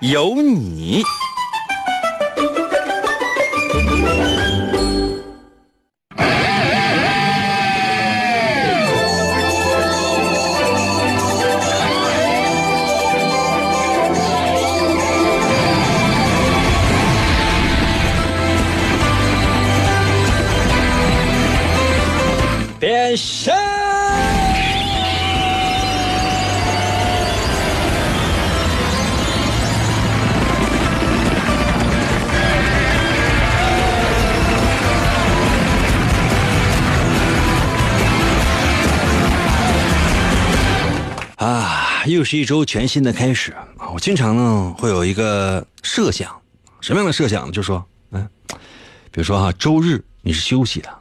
有你。又是一周全新的开始啊！我经常呢会有一个设想，什么样的设想呢？就说，嗯，比如说哈，周日你是休息的，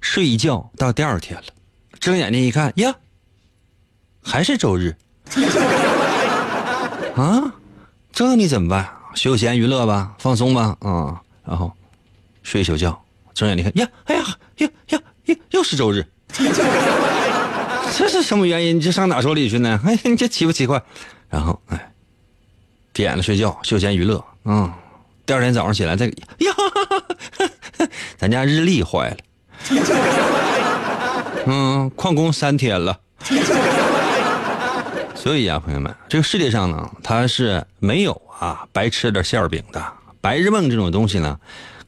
睡一觉到第二天了，睁眼睛一看呀，还是周日，啊，这你怎么办？休闲娱乐吧，放松吧，啊，然后睡一宿觉，睁眼睛看呀，哎呀，呀呀呀，又是周日。这是什么原因？你这上哪说理去呢？哎，你这奇不奇怪？然后哎，闭眼了睡觉，休闲娱乐。嗯，第二天早上起来，这个呀，咱家日历坏了。嗯，旷工三天了。所以呀，朋友们，这个世界上呢，它是没有啊白吃的馅饼的。白日梦这种东西呢，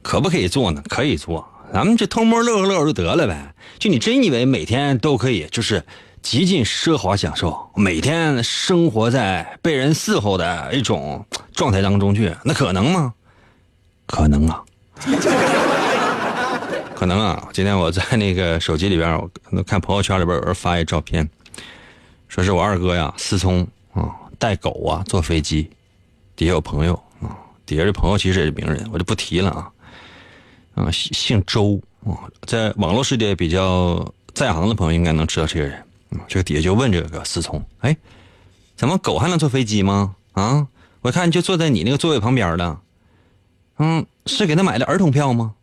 可不可以做呢？可以做。咱们这偷摸乐呵乐呵就得了呗。就你真以为每天都可以就是极尽奢华享受，每天生活在被人伺候的一种状态当中去，那可能吗？可能啊，可能啊。今天我在那个手机里边，我看朋友圈里边有人发一照片，说是我二哥呀，思聪啊，带狗啊坐飞机，底下有朋友啊，底下这朋友其实也是名人，我就不提了啊。啊，姓周啊，在网络世界比较在行的朋友应该能知道这个人。这个底下就问这个思聪，哎，怎么狗还能坐飞机吗？啊，我看就坐在你那个座位旁边的，嗯，是给他买的儿童票吗？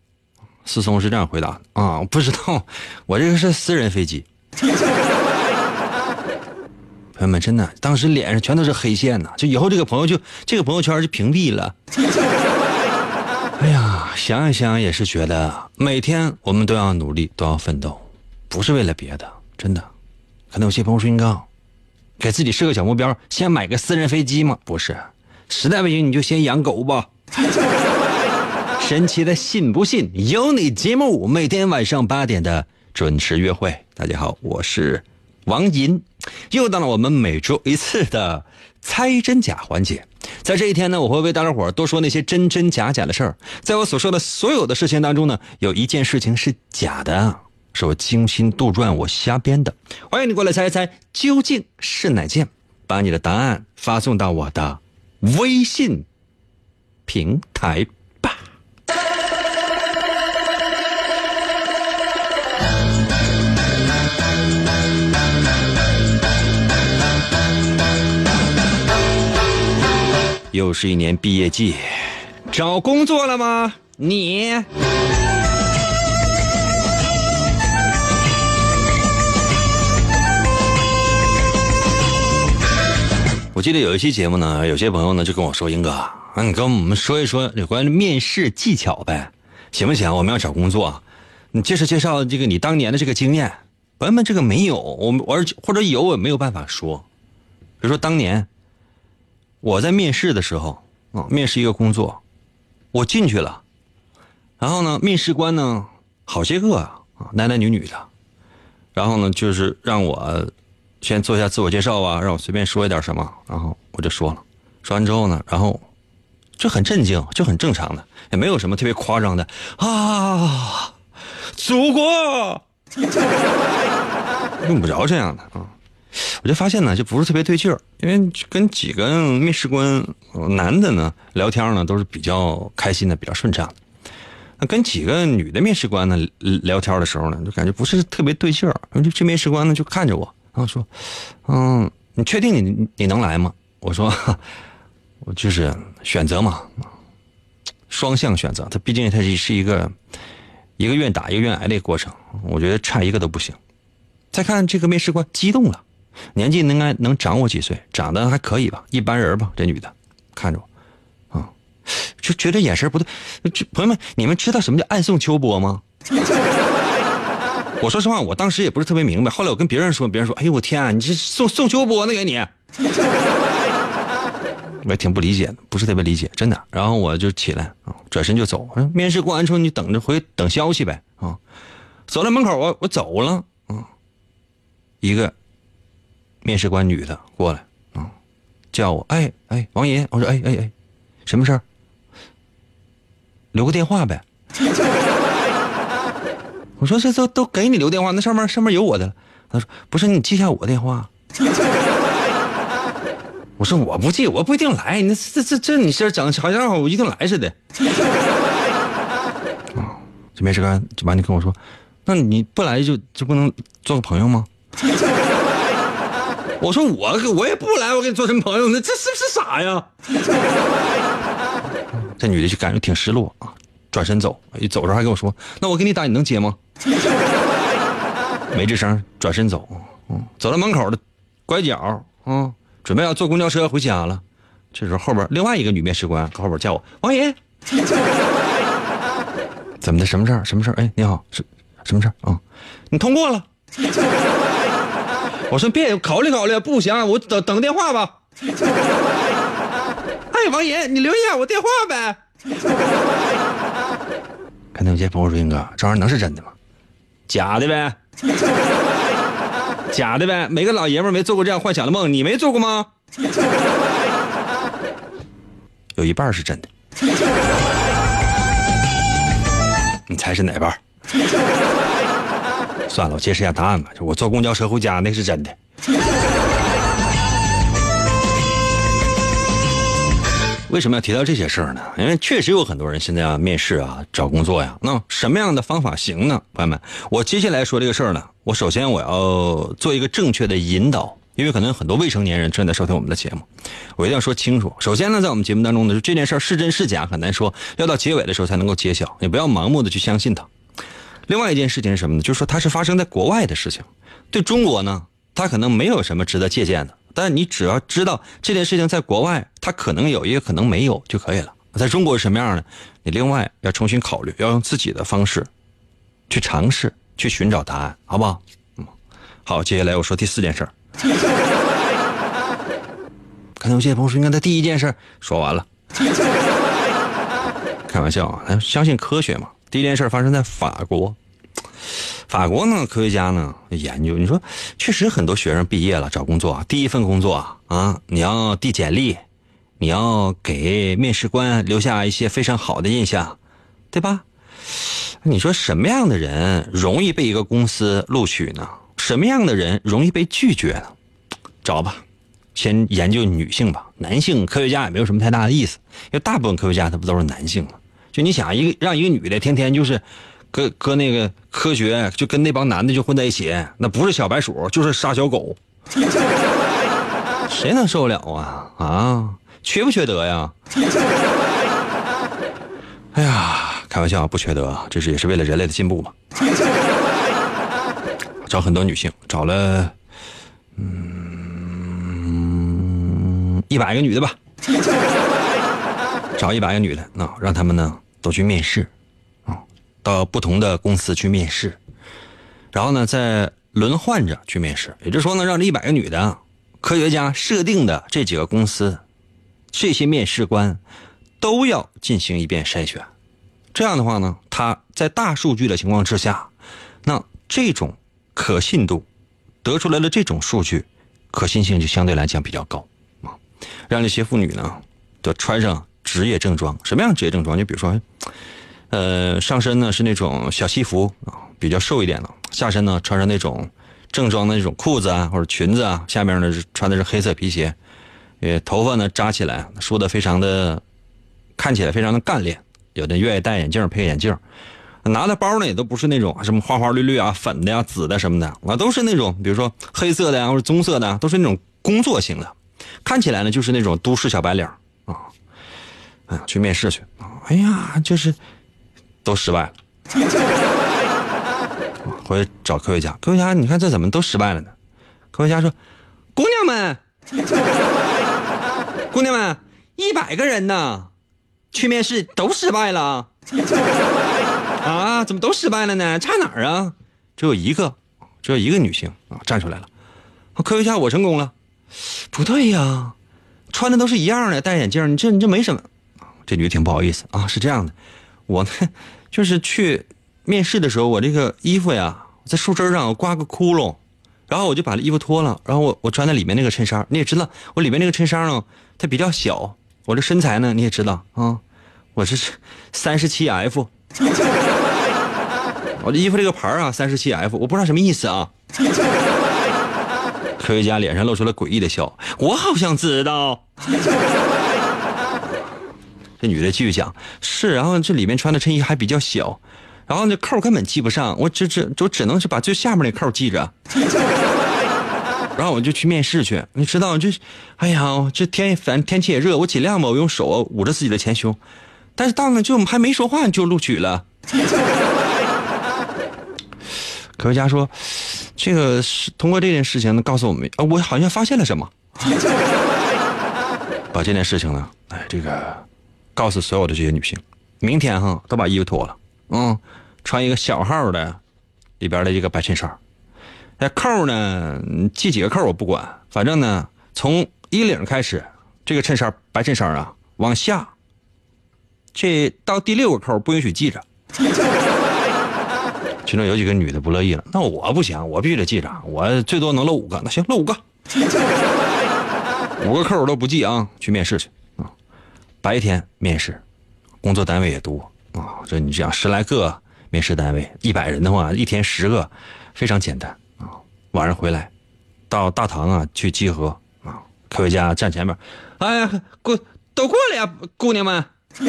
思聪是这样回答的啊，不知道，我这个是私人飞机。朋友们，真的，当时脸上全都是黑线呐，就以后这个朋友就这个朋友圈就屏蔽了。想一想也是觉得，每天我们都要努力，都要奋斗，不是为了别的，真的。可能有些朋友说：“你告，给自己设个小目标，先买个私人飞机吗？”不是，实在不行你就先养狗吧。神奇的信不信由你节目，每天晚上八点的准时约会。大家好，我是王银，又到了我们每周一次的猜真假环节。在这一天呢，我会为大家伙多说那些真真假假的事儿。在我所说的所有的事情当中呢，有一件事情是假的，是我精心杜撰、我瞎编的。欢迎你过来猜一猜，究竟是哪件？把你的答案发送到我的微信平台又是一年毕业季，找工作了吗？你？我记得有一期节目呢，有些朋友呢就跟我说：“英哥，那你跟我们说一说有关面试技巧呗，行不行？我们要找工作，你介绍介绍这个你当年的这个经验。”朋友们，这个没有，我们而或者有，我也没有办法说。比如说当年。我在面试的时候，啊，面试一个工作，我进去了，然后呢，面试官呢，好些个啊，男男女女的，然后呢，就是让我先做一下自我介绍啊，让我随便说一点什么，然后我就说了，说完之后呢，然后就很震惊，就很正常的，也没有什么特别夸张的啊，祖国！用不着这样的啊。我就发现呢，就不是特别对劲儿，因为跟几个面试官男的呢聊天呢都是比较开心的，比较顺畅。那跟几个女的面试官呢聊天的时候呢，就感觉不是特别对劲儿。这这面试官呢就看着我，然后说：“嗯，你确定你你能来吗？”我说：“我就是选择嘛，双向选择。他毕竟他是是一个一个愿打一个愿挨的过程，我觉得差一个都不行。”再看这个面试官激动了，年纪应该能长我几岁，长得还可以吧，一般人吧。这女的看着我，啊，就觉得眼神不对。朋友们，你们知道什么叫暗送秋波吗？我说实话，我当时也不是特别明白。后来我跟别人说，别人说：“哎呦我天啊，你这送送秋波呢给你。”我也挺不理解的，不是特别理解，真的。然后我就起来啊，转身就走。面试过完之后：“你等着回等消息呗。”啊，走到门口，我我走了啊。一个面试官女的过来，啊，叫我，哎哎，王银，我说，哎哎哎，什么事儿？留个电话呗。我说这都都给你留电话，那上面上面有我的。他说不是，你记下我电话。我说我不记，我不一定来。那这这这你这整好像我一定来似的。啊，这面试官就完，你跟我说，那你不来就就不能做个朋友吗？我说我我也不来，我跟你做什么朋友？那这是不是傻呀？这女的就感觉挺失落啊，转身走，一走着还跟我说：“那我给你打，你能接吗？” 没吱声，转身走，嗯，走到门口的拐角，啊，准备要坐公交车回家了。这时候后边另外一个女面试官搁后边叫我王岩，怎么的？什么事儿？什么事儿？哎，你好，什什么事儿？啊，你通过了。我说别考虑考虑，不行，我等等电话吧。哎，王爷，你留一下我电话呗。看那些朋友说：“英哥，这玩意儿能是真的吗？假的呗，假的呗。每个老爷们没做过这样幻想的梦，你没做过吗？有一半是真的，你猜是哪半？算了，我揭示一下答案吧。就我坐公交车回家，那是真的。为什么要提到这些事儿呢？因为确实有很多人现在要面试啊，找工作呀。那什么样的方法行呢？朋友们，我接下来说这个事儿呢，我首先我要做一个正确的引导，因为可能很多未成年人正在收听我们的节目，我一定要说清楚。首先呢，在我们节目当中呢，这件事是真是假很难说，要到结尾的时候才能够揭晓。你不要盲目的去相信它。另外一件事情是什么呢？就是说它是发生在国外的事情，对中国呢，它可能没有什么值得借鉴的。但你只要知道这件事情在国外，它可能有，也可能没有就可以了。在中国是什么样呢？你另外要重新考虑，要用自己的方式去尝试，去寻找答案，好不好？嗯，好，接下来我说第四件事。可能有些朋友说，应该在第一件事说完了，开玩笑啊，相信科学嘛。第一件事发生在法国，法国呢，科学家呢研究，你说确实很多学生毕业了找工作，第一份工作啊，你要递简历，你要给面试官留下一些非常好的印象，对吧？你说什么样的人容易被一个公司录取呢？什么样的人容易被拒绝呢？找吧，先研究女性吧，男性科学家也没有什么太大的意思，因为大部分科学家他不都是男性吗？就你想一个让一个女的天天就是，搁搁那个科学就跟那帮男的就混在一起，那不是小白鼠就是杀小狗，谁能受得了啊啊？缺不缺德呀？哎呀，开玩笑，不缺德，这是也是为了人类的进步嘛。找很多女性，找了嗯一百个女的吧，找一百个女的，那让他们呢。都去面试，啊，到不同的公司去面试，然后呢，再轮换着去面试。也就是说呢，让这一百个女的科学家设定的这几个公司，这些面试官都要进行一遍筛选。这样的话呢，他在大数据的情况之下，那这种可信度得出来的这种数据可信性就相对来讲比较高啊。让这些妇女呢，都穿上。职业正装，什么样职业正装？就比如说，呃，上身呢是那种小西服啊，比较瘦一点的；下身呢穿上那种正装的那种裤子啊或者裙子啊，下面呢是穿的是黑色皮鞋，呃，头发呢扎起来，梳的非常的，看起来非常的干练。有的愿意戴眼镜配眼镜，拿的包呢也都不是那种什么花花绿绿啊、粉的呀、紫的什么的啊，都是那种比如说黑色的呀或者棕色的，都是那种工作型的，看起来呢就是那种都市小白领啊。哎，去面试去！哎呀，就是都失败了。回去找科学家，科学家，你看这怎么都失败了呢？科学家说：“姑娘们，姑娘们，一百个人呢，去面试都失败了。啊，怎么都失败了呢？差哪儿啊？只有一个，只有一个女性啊站出来了。科学家，我成功了。不对呀，穿的都是一样的，戴眼镜，你这你这没什么。这女的挺不好意思啊，是这样的，我呢 就是去。”面试的时候，我这个衣服呀，在树枝上挂个窟窿，然后我就把这衣服脱了，然后我我穿在里面那个衬衫，你也知道，我里面那个衬衫呢，它比较小，我这身材呢，你也知道啊，我是三十七 F，我这衣服这个牌啊，三十七 F，我不知道什么意思啊。科学家脸上露出了诡异的笑，我好像知道。这女的继续讲，是，然后这里面穿的衬衣还比较小。然后那扣根本系不上，我只只就只能是把最下面那扣系着。然后我就去面试去，你知道就，哎呀，这天反正天气也热，我尽量吧，我用手捂着自己的前胸，但是到那就还没说话就录取了。科学家说，这个是通过这件事情呢，告诉我们啊，我好像发现了什么。把这件事情呢，哎，这个告诉所有的这些女性，明天哈都把衣服脱了。嗯，穿一个小号的，里边的一个白衬衫，那扣呢系几个扣我不管，反正呢从衣领开始，这个衬衫白衬衫啊往下，这到第六个扣不允许系着。其中有几个女的不乐意了，那我不行，我必须得系着，我最多能露五个，那行露五个，五个扣我都不系啊，去面试去，白天面试，工作单位也多。啊，这你这样十来个面试单位，一百人的话，一天十个，非常简单啊。晚上回来，到大堂啊去集合啊。科学家站前面，哎呀，过都过来呀，姑娘们。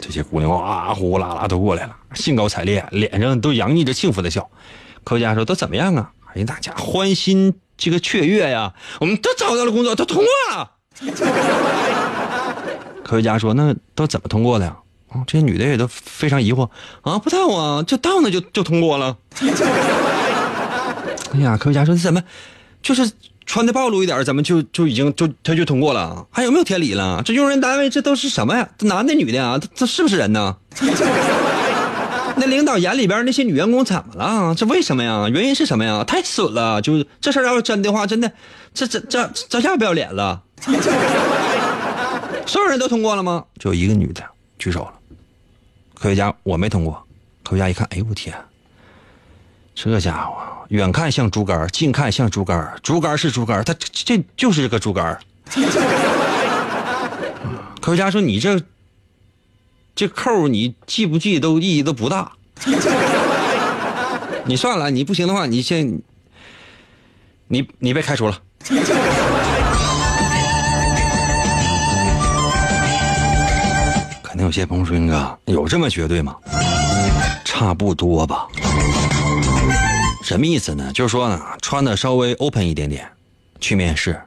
这些姑娘哇呼呼啦啦都过来了，兴高采烈，脸上都洋溢着幸福的笑。科学家说：“都怎么样啊？”哎呀，大家欢欣这个雀跃呀，我们都找到了工作，都通过了。科学家说：“那都怎么通过的呀？”啊，这些女的也都非常疑惑啊，不到啊，就到那就就通过了。哎呀，科学家说这：“怎么，就是穿的暴露一点，怎么就就已经就他就通过了？还有没有天理了？这用人单位这都是什么呀？这男的女的啊？这这是不是人呢？那领导眼里边那些女员工怎么了？这为什么呀？原因是什么呀？太损了！就这事儿要是真的话，真的，这这这这要不要脸了？” 所有人都通过了吗？只有一个女的举手了。科学家，我没通过。科学家一看，哎呦我天，这家伙远看像竹竿，近看像竹竿，竹竿是竹竿，他这就是个竹竿。科学家说：“你这这扣你系不系都意义都不大。你算了，你不行的话，你先你你被开除了。”有些朋友说：“英哥，有这么绝对吗？差不多吧。什么意思呢？就是说呢，穿的稍微 open 一点点去面试，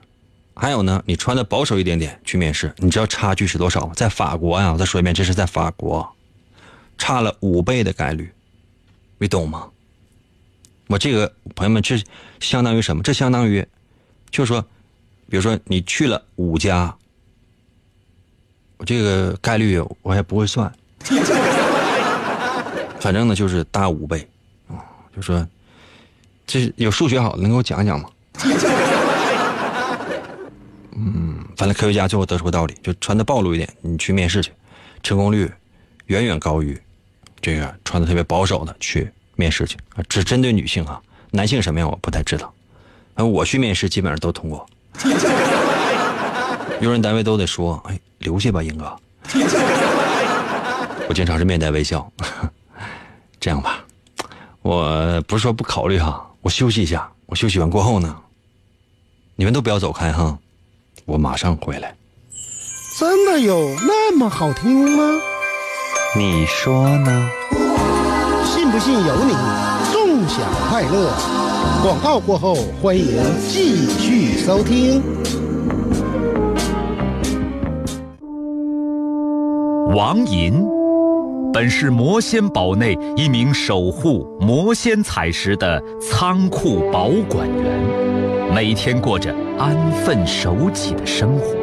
还有呢，你穿的保守一点点去面试，你知道差距是多少吗？在法国呀，我再说一遍，这是在法国，差了五倍的概率，你懂吗？我这个朋友们，这相当于什么？这相当于，就是说，比如说你去了五家。”这个概率我也不会算，反正呢就是大五倍，啊，就说这有数学好的能给我讲讲吗？嗯，反正科学家最后得出个道理，就穿的暴露一点，你去面试去，成功率远远高于这个穿的特别保守的去面试去啊，只针对女性啊，男性什么样我不太知道，啊，我去面试基本上都通过。用人单位都得说：“哎，留下吧，英哥。”我经常是面带微笑。这样吧，我不是说不考虑哈，我休息一下，我休息完过后呢，你们都不要走开哈，我马上回来。真的有那么好听吗？你说呢？信不信由你。纵享快乐。广告过后，欢迎继续收听。王银，本是魔仙堡内一名守护魔仙彩石的仓库保管员，每天过着安分守己的生活。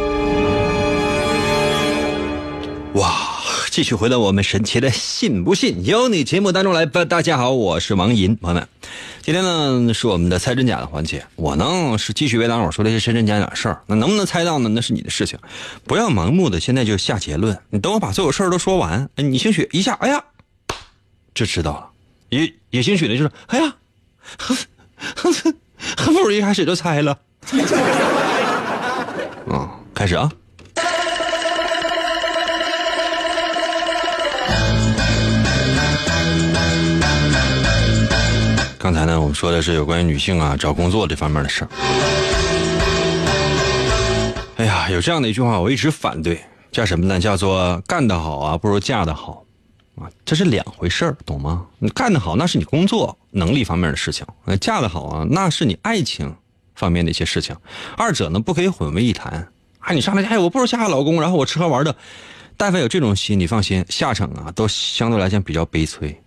哇！继续回到我们神奇的信不信由你节目当中来吧。大家好，我是王银，朋友们，今天呢是我们的猜真假的环节。我呢是继续为大伙说这些真真假假的事儿。那能不能猜到呢？那是你的事情，不要盲目的现在就下结论。你等我把所有事儿都说完，你兴许一下，哎呀，就知道了。也也兴许呢，就是哎呀，还不如一开始就猜了。嗯，开始啊。刚才呢，我们说的是有关于女性啊找工作这方面的事儿。哎呀，有这样的一句话，我一直反对，叫什么呢？叫做干得好啊，不如嫁得好，啊，这是两回事儿，懂吗？你干得好，那是你工作能力方面的事情；那嫁得好啊，那是你爱情方面的一些事情。二者呢，不可以混为一谈。哎，你上来，哎，我不如嫁个老公，然后我吃喝玩乐。但凡有这种心，你放心，下场啊，都相对来讲比较悲催。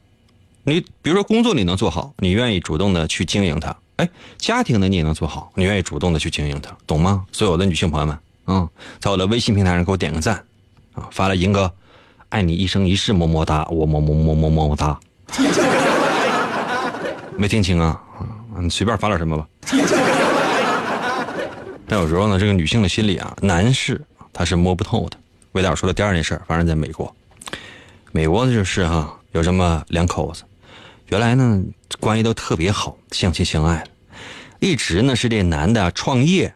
你比如说工作你能做好，你愿意主动的去经营它。哎，家庭呢你也能做好，你愿意主动的去经营它，懂吗？所有的女性朋友们，啊，在我的微信平台上给我点个赞，啊，发了银哥，爱你一生一世么么哒，我么么么么么么哒。没听清啊？你随便发点什么吧。但有时候呢，这个女性的心理啊，男士他是摸不透的。魏导说的第二件事发生在美国，美国的就是哈，有这么两口子。原来呢，关系都特别好，相亲相爱的，一直呢是这男的创业，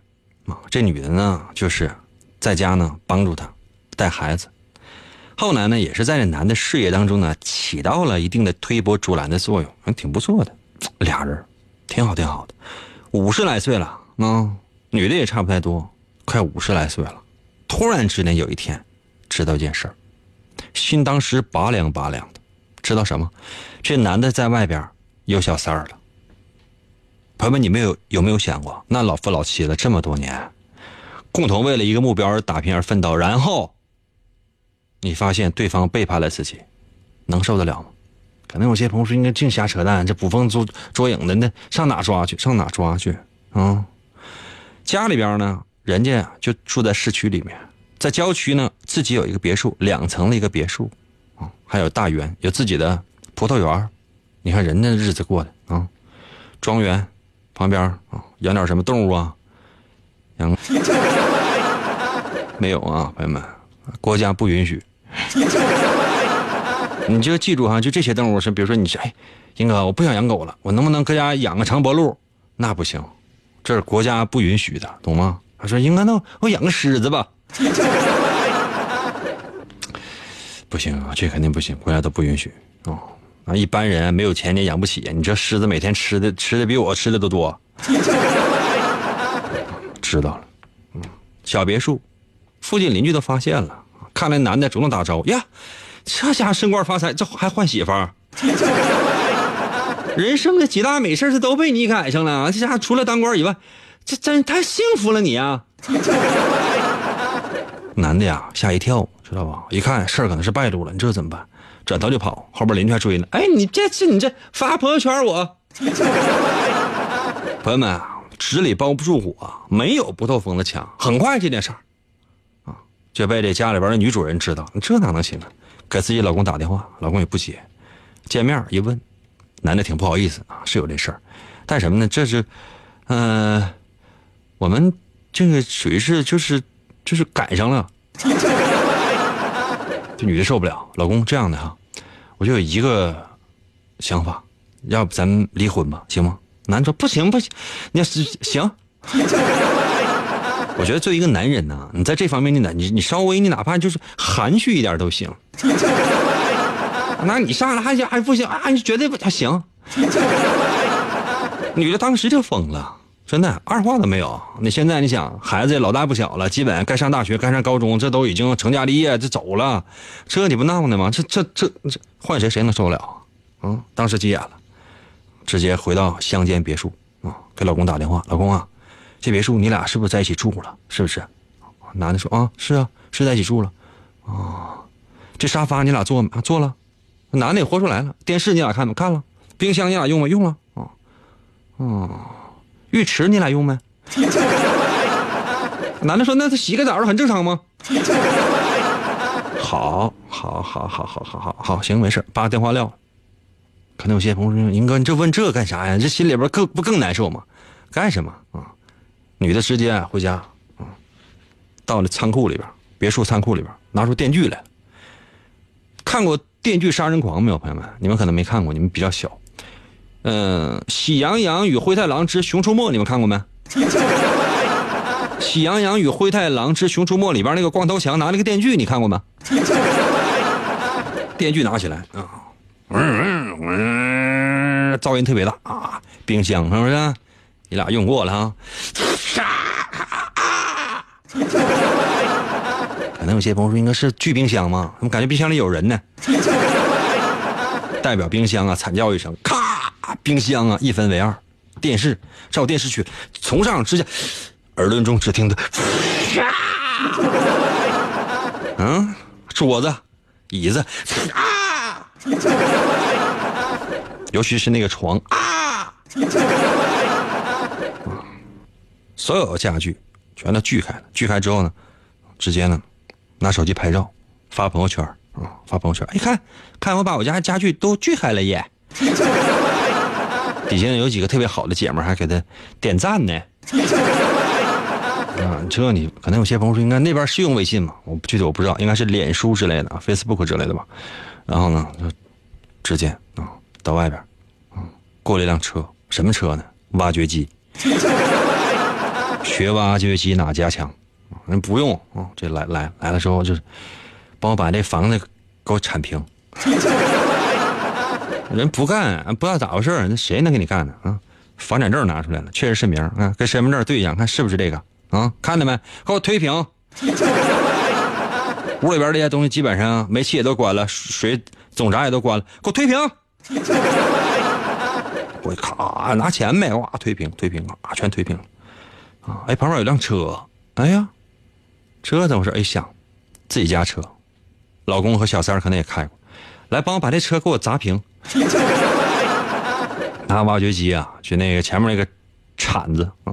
啊，这女的呢就是在家呢帮助他带孩子。后来呢，也是在这男的事业当中呢起到了一定的推波助澜的作用，还挺不错的，俩人挺好挺好的。五十来岁了，啊，女的也差不太多，快五十来岁了。突然之间有一天，知道一件事儿，心当时拔凉拔凉的。知道什么？这男的在外边有小三儿了。朋友们，你们有有没有想过，那老夫老妻了这么多年，共同为了一个目标而打拼而奋斗，然后你发现对方背叛了自己，能受得了吗？可能有些朋友说：“应该净瞎扯淡，这捕风捉捉影的，那上哪抓去？上哪抓去？啊？家里边呢，人家就住在市区里面，在郊区呢，自己有一个别墅，两层的一个别墅啊。”还有大园，有自己的葡萄园你看人家日子过的啊，庄园旁边啊，养点什么动物啊？养没有啊，朋友们，国家不允许。你就记住哈，就这些动物是，比如说你是哎，英哥，我不想养狗了，我能不能搁家养个长脖鹿？那不行，这是国家不允许的，懂吗？他说英哥，那我养个狮子吧。不行啊，这肯定不行，国家都不允许哦。啊，一般人没有钱你也养不起，你这狮子每天吃的吃的比我吃的都多。知道了，嗯，小别墅，附近邻居都发现了，看来男的主动打招呼呀，这家升官发财，这还换媳妇儿，人生的几大美事这都被你赶上了，这家除了当官以外，这真太幸福了你啊！男的呀吓一跳，知道吧？一看事儿可能是败露了，你这怎么办？转头就跑，后边邻居还追呢。哎，你这次你这发朋友圈我。朋友们，纸里包不住火，没有不透风的墙。很快这件事儿，啊，就被这家里边的女主人知道。这哪能行啊？给自己老公打电话，老公也不接。见面一问，男的挺不好意思啊，是有这事儿，但什么呢？这是，嗯、我们这个属于是就是就是赶上了。这女的受不了，老公这样的哈，我就有一个想法，要不咱离婚吧，行吗？男的说不行不行，你要是行。我觉得作为一个男人呢，你在这方面你哪你你稍微你哪怕就是含蓄一点都行。那你上来还还不行啊？你绝对不行？女的当时就疯了，真的二话都没有。那现在你想，孩子也老大不小了，基本该上大学，该上高中，这都已经成家立业，这走了，这你不闹呢吗？这这这这换谁谁能受得了啊？嗯，当时急眼了，直接回到乡间别墅啊，给老公打电话，老公啊，这别墅你俩是不是在一起住了？是不是？男的说啊，是啊，是在一起住了。啊，这沙发你俩坐没？啊，坐了。男的也活出来了。电视你俩看没？看了。冰箱你俩用没？用了。啊，哦，浴池你俩用没？男的说：“那他洗个澡很正常吗？”好，好，好，好，好，好，好，好，行，没事，把电话撂了。可能有些朋友说：“英哥，你这问这干啥呀？这心里边更不更难受吗？干什么啊？”女的直接回家，啊，到了仓库里边，别墅仓库里边，拿出电锯来了。看过《电锯杀人狂》没有，朋友们？你们可能没看过，你们比较小。嗯，《喜羊羊与灰太狼之熊出没》，你们看过没？《喜羊羊与灰太狼之熊出没》里边那个光头强拿那个电锯，你看过吗？电锯拿起来啊，嗯嗯，噪音特别大啊！冰箱是不是？你俩用过了哈？可能有些朋友说，应该是锯冰箱吗？怎么感觉冰箱里有人呢？代表冰箱啊，惨叫一声，咔，冰箱啊一分为二。电视照电视去，从上直下，耳轮中只听得，嗯，桌子、椅子，啊，尤其是那个床啊，所有家具全都锯开了。锯开之后呢，直接呢拿手机拍照，发朋友圈啊，发朋友圈。哎，看看我把我家家具都锯开了耶！底下有几个特别好的姐们还给他点赞呢。啊，这你可能有些朋友说，应该那边是用微信吗？我不具体我不知道，应该是脸书之类的，Facebook 之类的吧。然后呢，就直接啊到外边，啊过了一辆车，什么车呢？挖掘机。学挖掘机哪家强？人不用啊，这来来来了之后就是帮我把这房子给我铲平。人不干，不知道咋回事那谁能给你干呢？啊，房产证拿出来了，确实是名啊，跟身份证对一下，看是不是这个啊？看到没？给我推平。屋里边这些东西基本上煤气也都关了，水总闸也都关了，给我推平。我咔拿钱呗，哇推平推平啊，全推平了。啊，哎，旁边有辆车，哎呀，车怎么回事？哎想，自己家车，老公和小三可能也开过，来帮我把这车给我砸平。拿挖掘机啊，去那个前面那个铲子啊，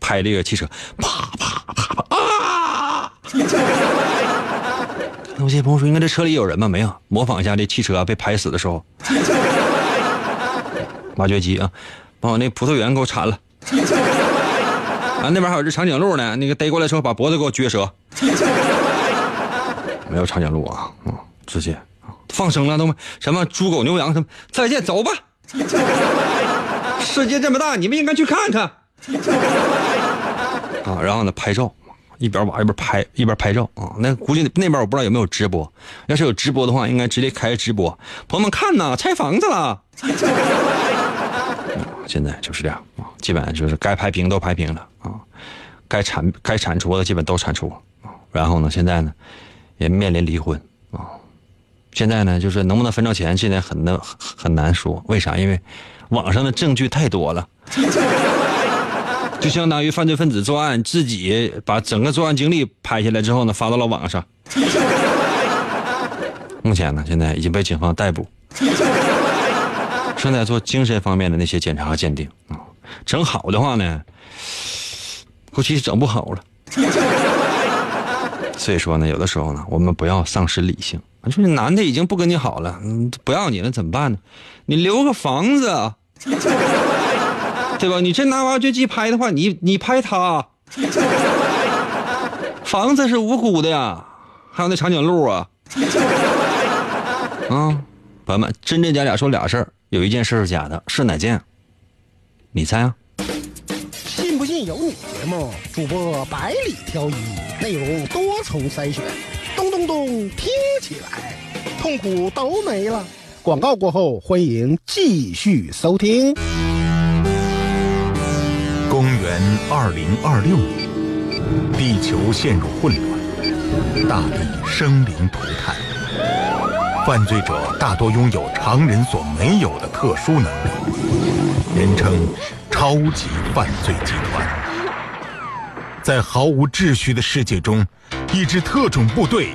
拍这个汽车，啪啪啪啪啊！有些朋友说，应该这车里有人吗？没有，模仿一下这汽车被拍死的时候。挖掘机啊，把我那葡萄园给我铲了。啊，那边还有只长颈鹿呢，那个逮过来之后把脖子给我撅折。没有长颈鹿啊，嗯，直接放生了都什么猪狗牛羊什么，再见走吧。世界这么大，你们应该去看看。啊，然后呢，拍照，一边玩一边拍，一边拍照啊。那估计那边我不知道有没有直播，要是有直播的话，应该直接开直播。朋友们看呐，拆房子了。现在就是这样啊，基本上就是该拍平都拍平了啊，该铲该铲除的基本都铲除啊。然后呢，现在呢，也面临离婚。现在呢，就是能不能分着钱，现在很难很难说。为啥？因为网上的证据太多了。就相当于犯罪分子作案，自己把整个作案经历拍下来之后呢，发到了网上。目前呢，现在已经被警方逮捕，正在做精神方面的那些检查和鉴定啊。整好的话呢，估计整不好了。所以说呢，有的时候呢，我们不要丧失理性。你说你男的已经不跟你好了，不要你了怎么办呢？你留个房子，对吧？你真拿挖掘机拍的话，你你拍他，房子是无辜的呀，还有那长颈鹿啊，啊，朋友们，真真假假说俩事儿，有一件事是假的，是哪件？你猜啊？信不信由你。节目主播百里挑一，内容多重筛选，咚咚咚，听起来痛苦都没了。广告过后，欢迎继续收听。公元二零二六年，地球陷入混乱，大地生灵涂炭，犯罪者大多拥有常人所没有的特殊能力，人称超级犯罪集团。在毫无秩序的世界中，一支特种部队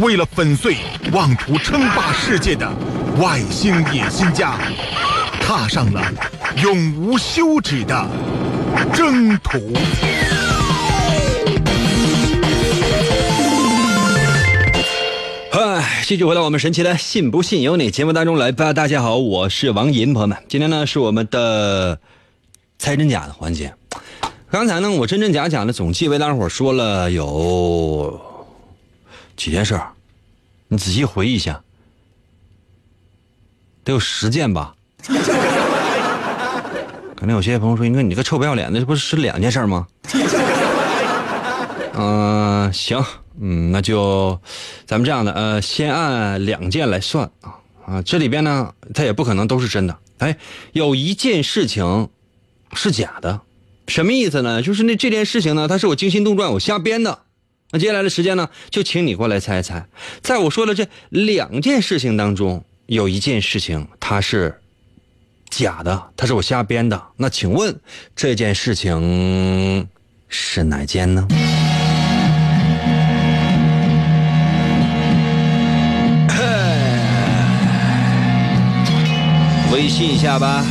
为了粉碎妄图称霸世界的外星野心家，踏上了永无休止的征途。嗨，继续回到我们神奇的“信不信由你”节目当中来吧。大家好，我是王银，朋友们，今天呢是我们的猜真假的环节。刚才呢，我真真假假的总计为大伙说了有几件事儿你仔细回忆一下，得有十件吧？可能有些朋友说：“你看你个臭不要脸的，这不是是两件事吗？”嗯，行，嗯，那就咱们这样的，呃，先按两件来算啊啊，这里边呢，它也不可能都是真的。哎，有一件事情是假的。什么意思呢？就是那这件事情呢，它是我惊心动魄，我瞎编的。那接下来的时间呢，就请你过来猜一猜。在我说的这两件事情当中，有一件事情它是假的，它是我瞎编的。那请问这件事情是哪件呢？微信一下吧。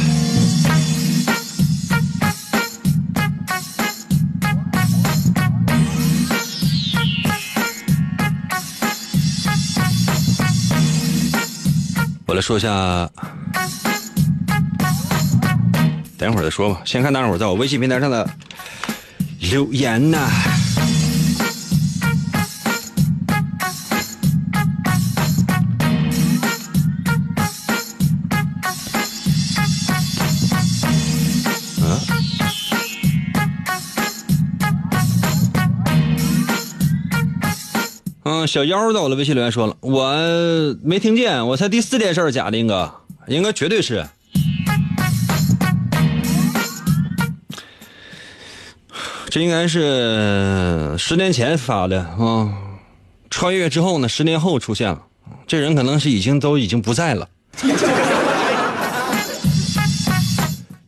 我来说一下，等一会儿再说吧。先看大伙儿在我微信平台上的留言呐。嗯小妖在我的微信留言说了，我没听见，我猜第四件事假的，应该应该绝对是。这应该是十年前发的啊，穿越之后呢，十年后出现了，这人可能是已经都已经不在了。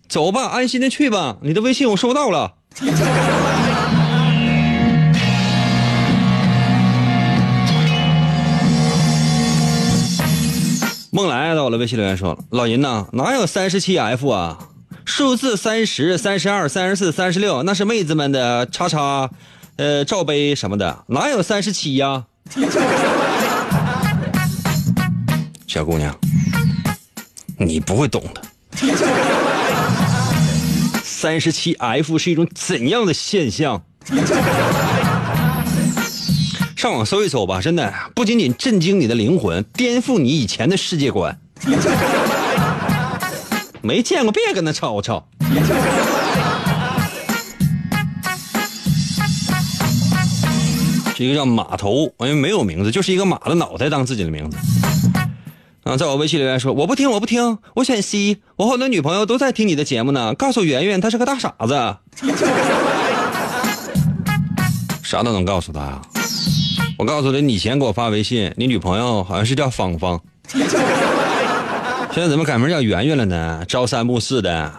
走吧，安心的去吧，你的微信我收到了。梦来到我的微信留言说了：“老银呐，哪有三十七 F 啊？数字三十三十二三十四三十六，那是妹子们的叉叉，呃，罩杯什么的，哪有三十七呀？” 小姑娘，你不会懂的。三十七 F 是一种怎样的现象？上网搜一搜吧，真的不仅仅震惊你的灵魂，颠覆你以前的世界观。没见过，别跟他吵吵。一个叫马头，因为没有名字，就是一个马的脑袋当自己的名字。啊，在我微信留言说我不听，我不听，我选 C，我和我的女朋友都在听你的节目呢。告诉圆圆，她是个大傻子，啥都能告诉她。我告诉他，你以前给我发微信，你女朋友好像是叫芳芳，现在怎么改名叫圆圆了呢？朝三暮四的，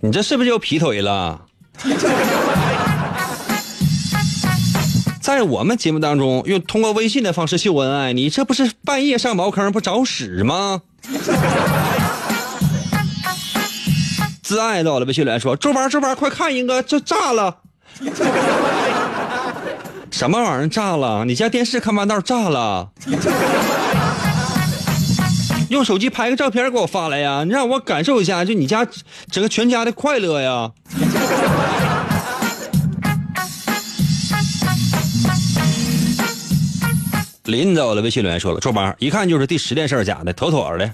你这是不是又劈腿了？在我们节目当中，用通过微信的方式秀恩爱，你这不是半夜上茅坑不找屎吗？自爱到了，微信留言说：“周八，周八，快看一个，这炸了！什么玩意儿炸了？你家电视看半道炸了？用手机拍个照片给我发来呀，你让我感受一下，就你家整个全家的快乐呀！”林在我的微信留言说了：“周班一看就是第十件事假的，妥妥的。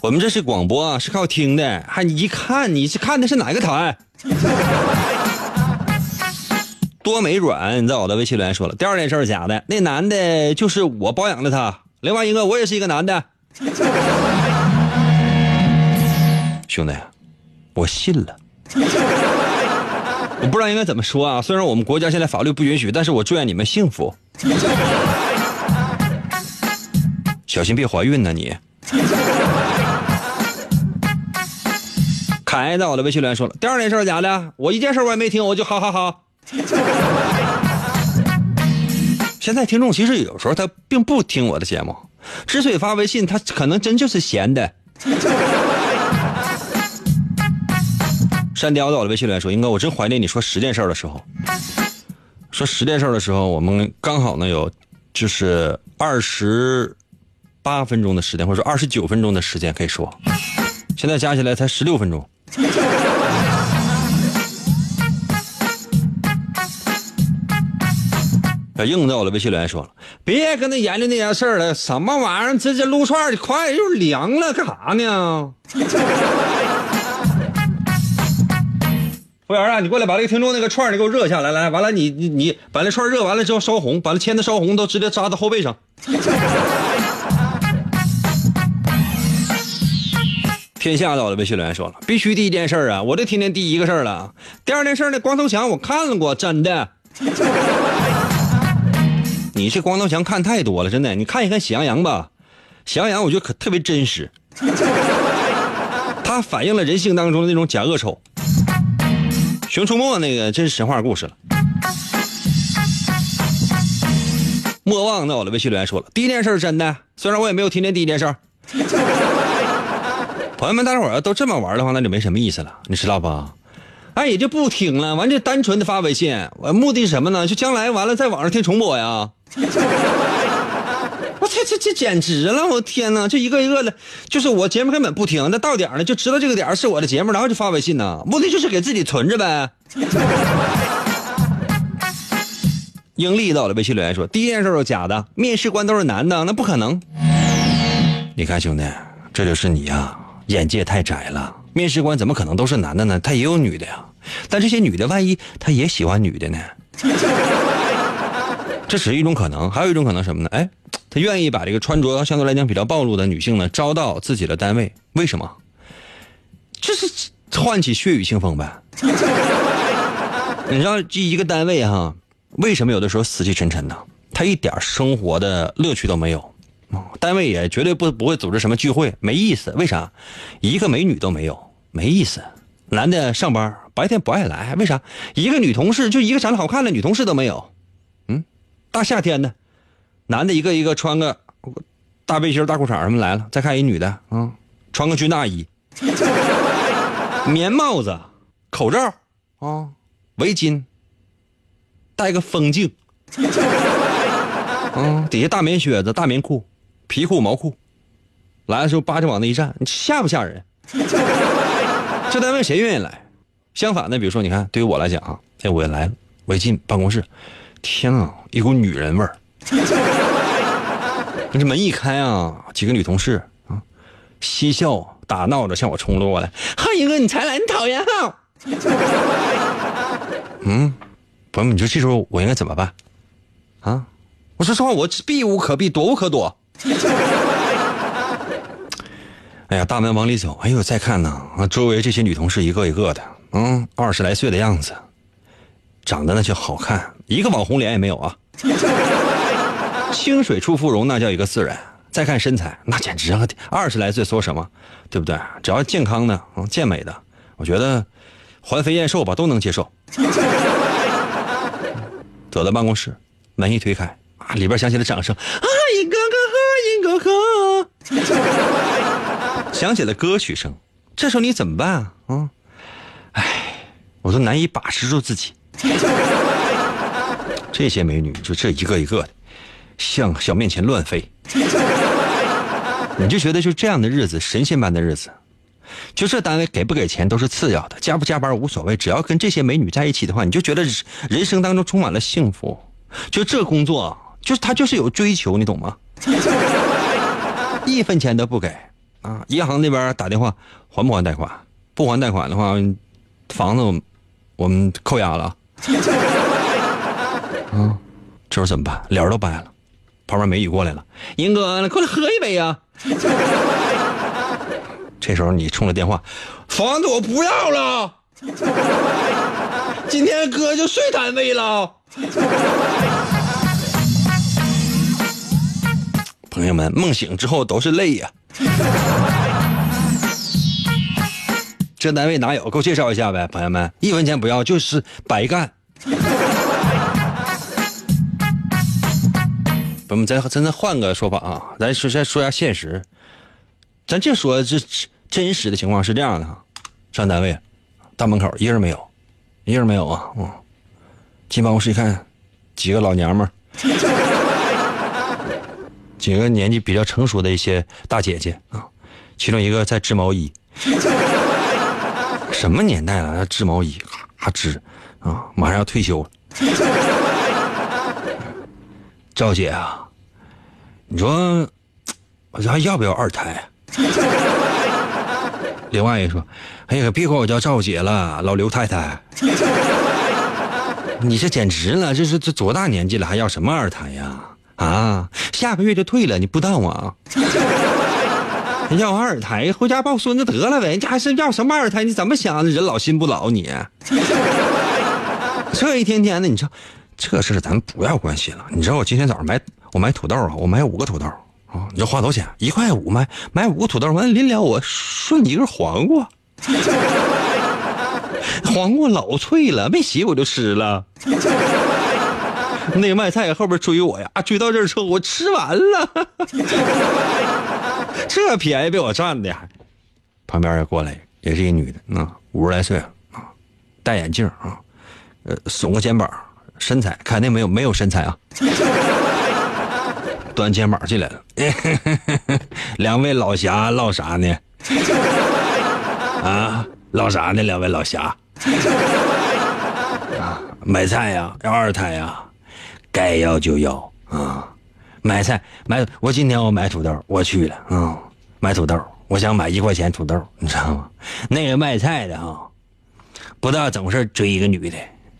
我们这是广播，是靠听的，还你一看你是看的是哪个台？”多美软你在我的微信留言说了：“第二件事是假的，那男的就是我包养的他。另外一个，我也是一个男的。兄弟，我信了。我不知道应该怎么说啊。虽然我们国家现在法律不允许，但是我祝愿你们幸福。”小心别怀孕呢！你。凯在我的微信留言说了，第二件事是假的，我一件事我也没听，我就哈哈哈。现在听众其实有时候他并不听我的节目，之所以发微信，他可能真就是闲的。山雕在我的微信来说，英哥，我真怀念你说十件事的时候。说十件事的时候，我们刚好呢有，就是二十八分钟的时间，或者说二十九分钟的时间可以说，现在加起来才十六分钟。小硬在我的微信留言说了，别跟他研究那些事儿了，什么玩意儿？这这撸串快又凉了，干啥呢？服务员啊，你过来把这个听众那个串你给我热一下，来来，完了你你你把那串热完了之后烧红，把那签子烧红都直接扎到后背上。天下到了，微信留言说了，必须第一件事啊，我这天天第一个事了。第二件事呢，光头强我看过，真的。你这光头强看太多了，真的。你看一看《喜羊羊》吧，《喜羊羊》我觉得可特别真实，它反映了人性当中的那种假恶丑。熊出没那个真是神话故事了。莫忘在我的微信留言说了，第一件事是真的，虽然我也没有听见第一件事。朋友们，大伙儿都这么玩的话，那就没什么意思了，你知道吧？哎，也就不听了，完就单纯的发微信，我目的是什么呢？就将来完了在网上听重播呀。我这这这简直了！我天哪，这一个一个的，就是我节目根本不听，那到点了就知道这个点是我的节目，然后就发微信呢，目的就是给自己存着呗。英丽到了微信留言说：“第一件事是假的，面试官都是男的，那不可能。”你看兄弟，这就是你呀，眼界太窄了。面试官怎么可能都是男的呢？他也有女的呀。但这些女的万一他也喜欢女的呢？这只是一种可能，还有一种可能什么呢？哎，他愿意把这个穿着相对来讲比较暴露的女性呢招到自己的单位，为什么？这是唤起血雨腥风呗。你知道这一个单位哈，为什么有的时候死气沉沉呢？他一点生活的乐趣都没有，单位也绝对不不会组织什么聚会，没意思。为啥？一个美女都没有，没意思。男的上班白天不爱来，为啥？一个女同事就一个长得好看的女同事都没有。嗯大夏天的，男的一个一个穿个大背心、大裤衩什么来了，再看一女的啊，穿个军大衣，棉帽子、口罩啊，围巾，戴个风镜，啊，底下大棉靴子、大棉裤、皮裤、毛裤，来的时候叭就往那一站，你吓不吓人？这单位谁愿意来？相反的，比如说你看，对于我来讲啊，哎，我也来了，我一进办公室。天啊，一股女人味儿！这门一开啊，几个女同事啊，嬉笑打闹着向我冲了过来。浩一哥，你才来，你讨厌哈！嗯，朋友们，你说这时候我应该怎么办？啊，我说实话，我避无可避，躲无可躲。哎呀，大门往里走，哎呦，再看呢，啊，周围这些女同事一个一个的，嗯，二十来岁的样子，长得那就好看，一个网红脸也没有啊。清水出芙蓉，那叫一个自然。再看身材，那简直了，二十来岁说什么，对不对？只要健康的、嗯，健美的，我觉得环肥燕瘦吧，都能接受。走到办公室，门一推开，啊，里边响起了掌声，啊，响起了歌曲声。这时候你怎么办啊？啊，哎，我都难以把持住自己。这些美女就这一个一个的，向小面前乱飞。你就觉得就这样的日子，神仙般的日子，就这单位给不给钱都是次要的，加不加班无所谓，只要跟这些美女在一起的话，你就觉得人生当中充满了幸福。就这工作，就是他就是有追求，你懂吗？一分钱都不给啊！银行那边打电话，还不还贷款？不还贷款的话，房子我们扣押了。啊，这时候怎么办？脸都白了。旁边美女过来了，英哥，过来喝一杯呀！这时候你冲着电话，房子我不要了，今天哥就睡单位了。朋友们，梦醒之后都是泪呀。这单位哪有？给我介绍一下呗，朋友们，一分钱不要，就是白干。我们再咱再换个说法啊，咱说再说一下现实，咱就说这真实的情况是这样的上单位，大门口一个人没有，一个人没有啊，进办公室一看，几个老娘们，几个年纪比较成熟的一些大姐姐啊，其中一个在织毛衣，什么年代了，织毛衣还织啊，马上要退休了。赵姐啊，你说我还要不要二胎？另外一个说：“哎呀，别管我叫赵姐了，老刘太太。你这简直了，这是这多大年纪了，还要什么二胎呀？啊，下个月就退了，你不当啊？要二胎，回家抱孙子得了呗，你还是要什么二胎？你怎么想的？人老心不老，你 这一天天的，你说。”这事咱不要关心了。你知道我今天早上买我买土豆啊，我买五个土豆啊，你知道花多少钱？一块五买买五个土豆，完了临了我顺几根黄瓜，黄瓜老脆了，没洗我就吃了。那个卖菜的后边追我呀，啊追到这儿之后我吃完了，这便宜被我占的。旁边也过来也是一女的，啊，五十来岁啊，戴眼镜啊，呃，耸个肩膀。身材肯定没有没有身材啊，端肩膀进来了。两位老侠唠啥呢？啊，唠啥呢？两位老侠。啊，买菜呀，要二胎呀，该要就要啊。买菜买，我今天我买土豆，我去了啊，买土豆，我想买一块钱土豆，你知道吗？那个卖菜的啊，不知道怎么回事追一个女的。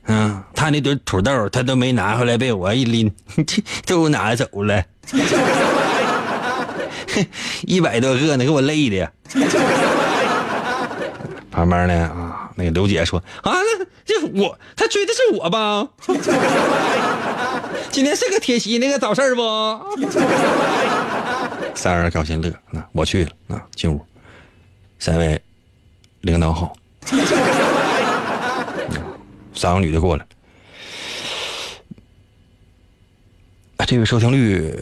嗯，他那堆土豆他都没拿回来，被我一拎，都拿走了，一百多个呢，给我累的。旁边呢啊，那个刘姐说啊，这我他追的是我吧？今天是个铁西那个找事不？三人高兴乐，那我去了那，进屋，三位领导好。三个女的过来，啊，这个收听率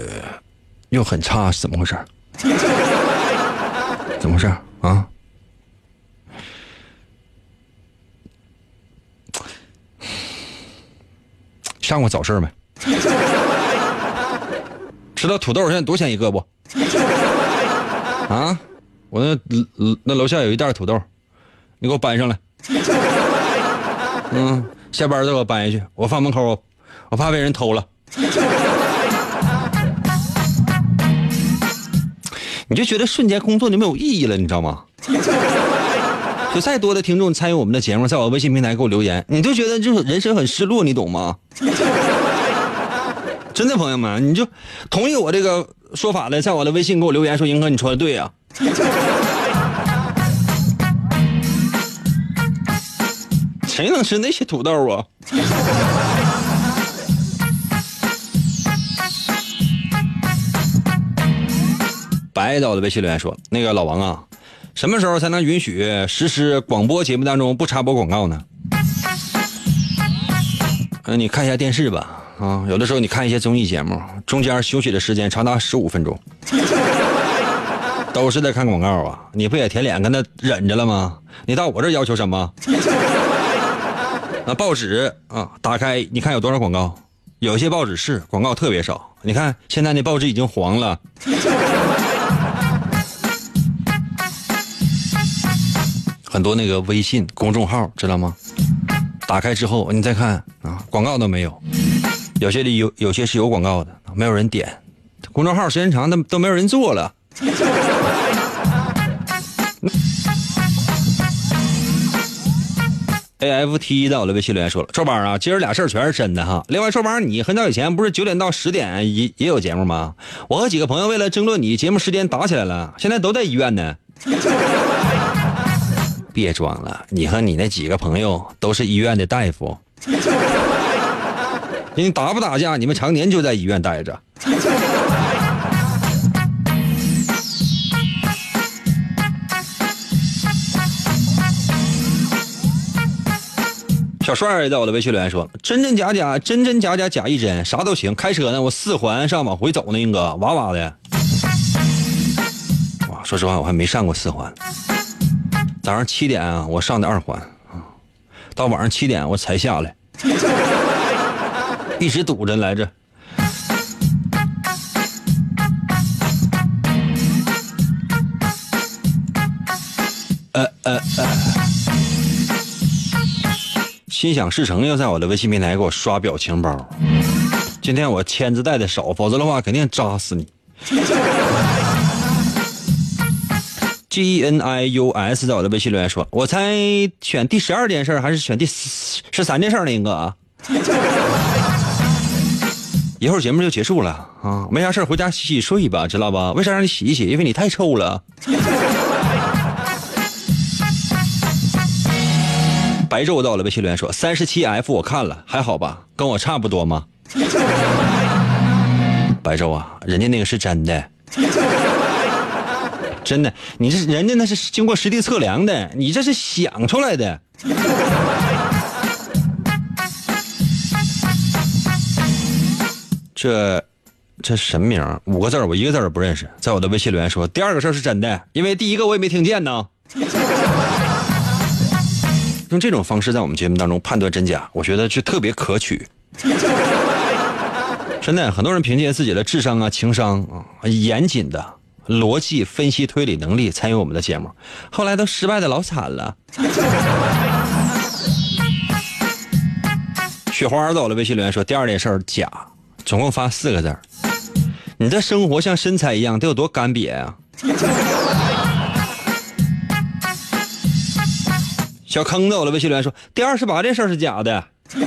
又很差，是怎么回事？怎么回事啊？上过早市没？知道土豆现在多钱一个不？啊，我那那楼下有一袋土豆，你给我搬上来。嗯，下班再给我搬下去，我放门口，我怕被人偷了。你就觉得瞬间工作就没有意义了，你知道吗？就再多的听众参与我们的节目，在我微信平台给我留言，你就觉得就是人生很失落，你懂吗？真的，朋友们，你就同意我这个说法的，在我的微信给我留言说：“英哥，你说的对呀、谁能吃那些土豆啊？白到的微信留言说：“那个老王啊，什么时候才能允许实施广播节目当中不插播广告呢？”那，你看一下电视吧，啊，有的时候你看一些综艺节目，中间休息的时间长达十五分钟，都是在看广告啊！你不也舔脸跟他忍着了吗？你到我这要求什么？那报纸啊，打开你看有多少广告？有些报纸是广告特别少，你看现在那报纸已经黄了。很多那个微信公众号知道吗？打开之后你再看啊，广告都没有，有些里有有些是有广告的，没有人点。公众号时间长的都没有人做了。A F T 在我的微信留言说了，臭宝啊，今儿俩事儿全是真的哈。另外，臭宝，你很早以前不是九点到十点也也有节目吗？我和几个朋友为了争论你节目时间打起来了，现在都在医院呢。别装了，你和你那几个朋友都是医院的大夫。你打不打架？你们常年就在医院待着。小帅在我的微信留言说：“真真假假，真真假假，假一真，啥都行。开车呢，我四环上往回走呢，英哥，哇哇的。哇，说实话，我还没上过四环。早上七点啊，我上的二环，到晚上七点我才下来，一直堵着来着。呃呃。”心想事成，要在我的微信平台给我刷表情包。今天我签字带的少，否则的话肯定扎死你。G N I U S 在我的微信留言说：“我猜选第十二件事还是选第十三件事呢？英哥啊，一会儿节目就结束了啊，没啥事回家洗洗睡吧，知道吧？为啥让你洗一洗？因为你太臭了。”白昼到了，微信留言说：“三十七 F 我看了，还好吧？跟我差不多吗？” 白昼啊，人家那个是真的，真的，你这人家那是经过实地测量的，你这是想出来的。这这什么名？五个字我一个字儿不认识。在我的微信留言说：“第二个事是真的，因为第一个我也没听见呢。”用这种方式在我们节目当中判断真假，我觉得是特别可取。真的，很多人凭借自己的智商啊、情商啊、严谨的逻辑分析推理能力参与我们的节目，后来都失败的老惨了。雪花在我的微信留言说：“第二件事假，总共发四个字你的生活像身材一样，得有多干瘪啊？” 小坑子我的微信留言说：“第二十八件事是假的。”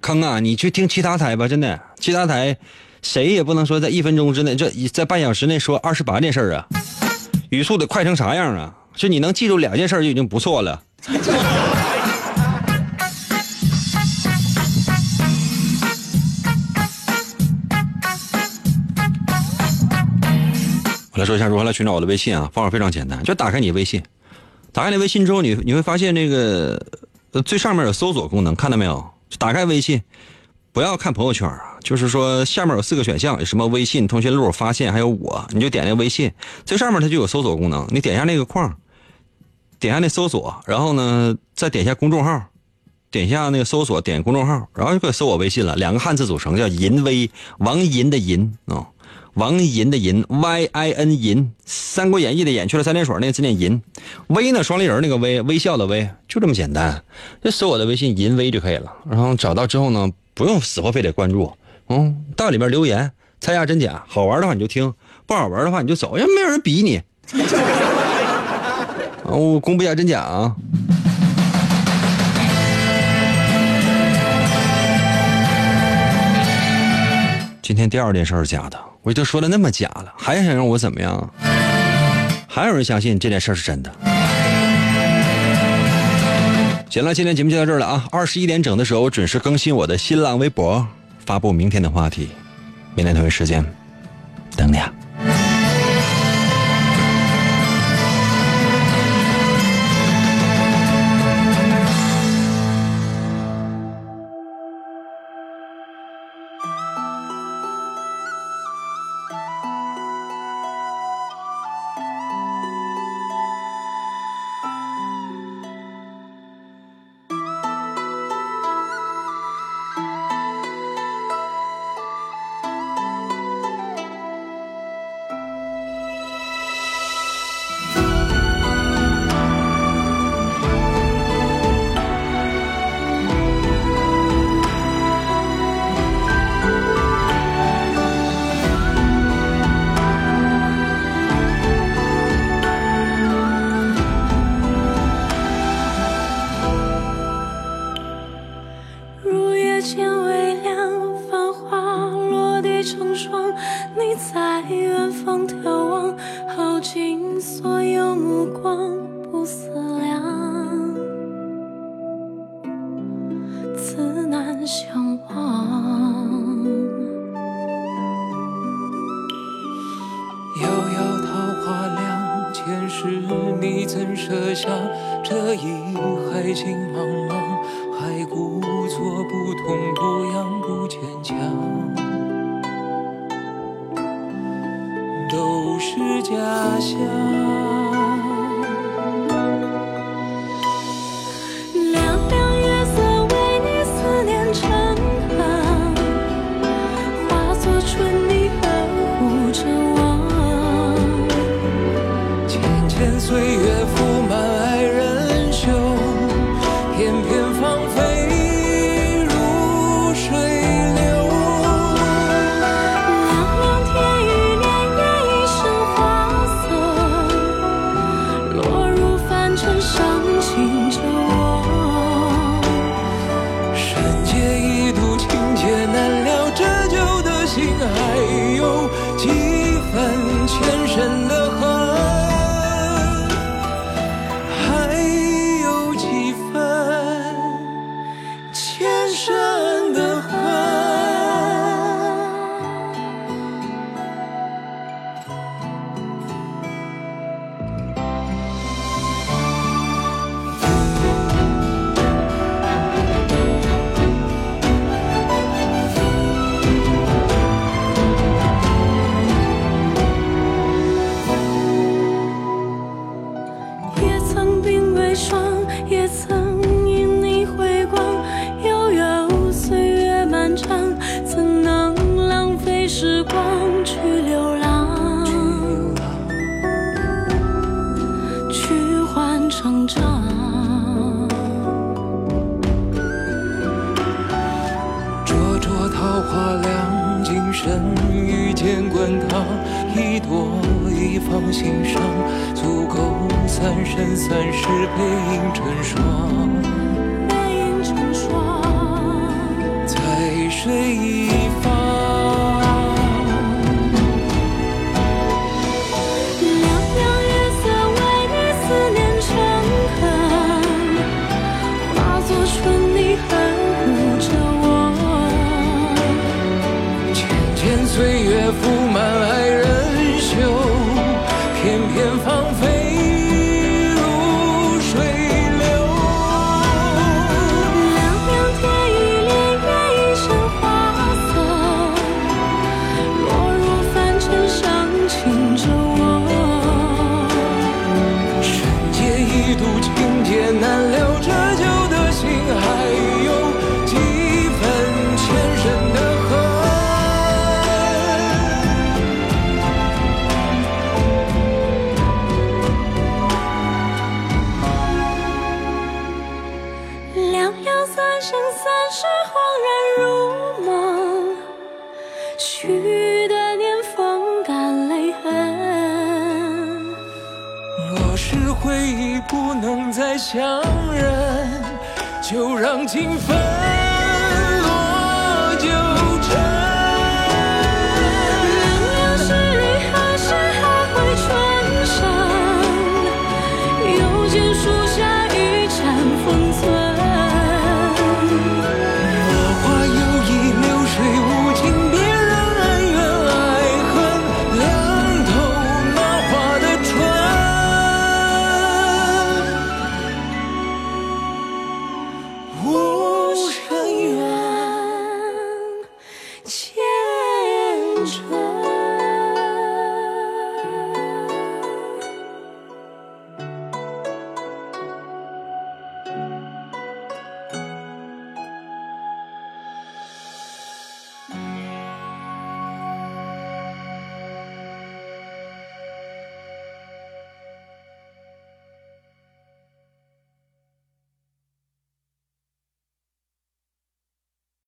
坑啊，你去听其他台吧，真的，其他台谁也不能说在一分钟之内，这在半小时内说二十八件事啊，语速得快成啥样啊？就你能记住两件事就已经不错了。我来说一下如何来寻找我的微信啊，方法非常简单，就打开你微信。打开你微信之后，你你会发现这个呃最上面有搜索功能，看到没有？打开微信，不要看朋友圈啊，就是说下面有四个选项，什么微信、通讯录、发现，还有我，你就点那个微信，最上面它就有搜索功能，你点一下那个框，点一下那搜索，然后呢再点一下公众号，点一下那个搜索，点公众号，然后就可以搜我微信了，两个汉字组成，叫银威，王银的银啊。王银的银，Y I N 银，《三国演义》的演去了三点水那个字念银，微呢双立人那个微，微笑的微，就这么简单，就搜我的微信银微就可以了。然后找到之后呢，不用死活非得关注，嗯，到里面留言，猜下真假，好玩的话你就听，不好玩的话你就走，也没有人逼你。我公布一下真假啊。今天第二件事是假的，我就说的那么假了，还想让我怎么样？还有人相信这件事是真的？行了，今天节目就到这儿了啊！二十一点整的时候，我准时更新我的新浪微博，发布明天的话题。明天同一时间，等你啊！天微亮，繁花落地成霜。你在远方眺望，耗尽所有目光。再相认就让情分落九尘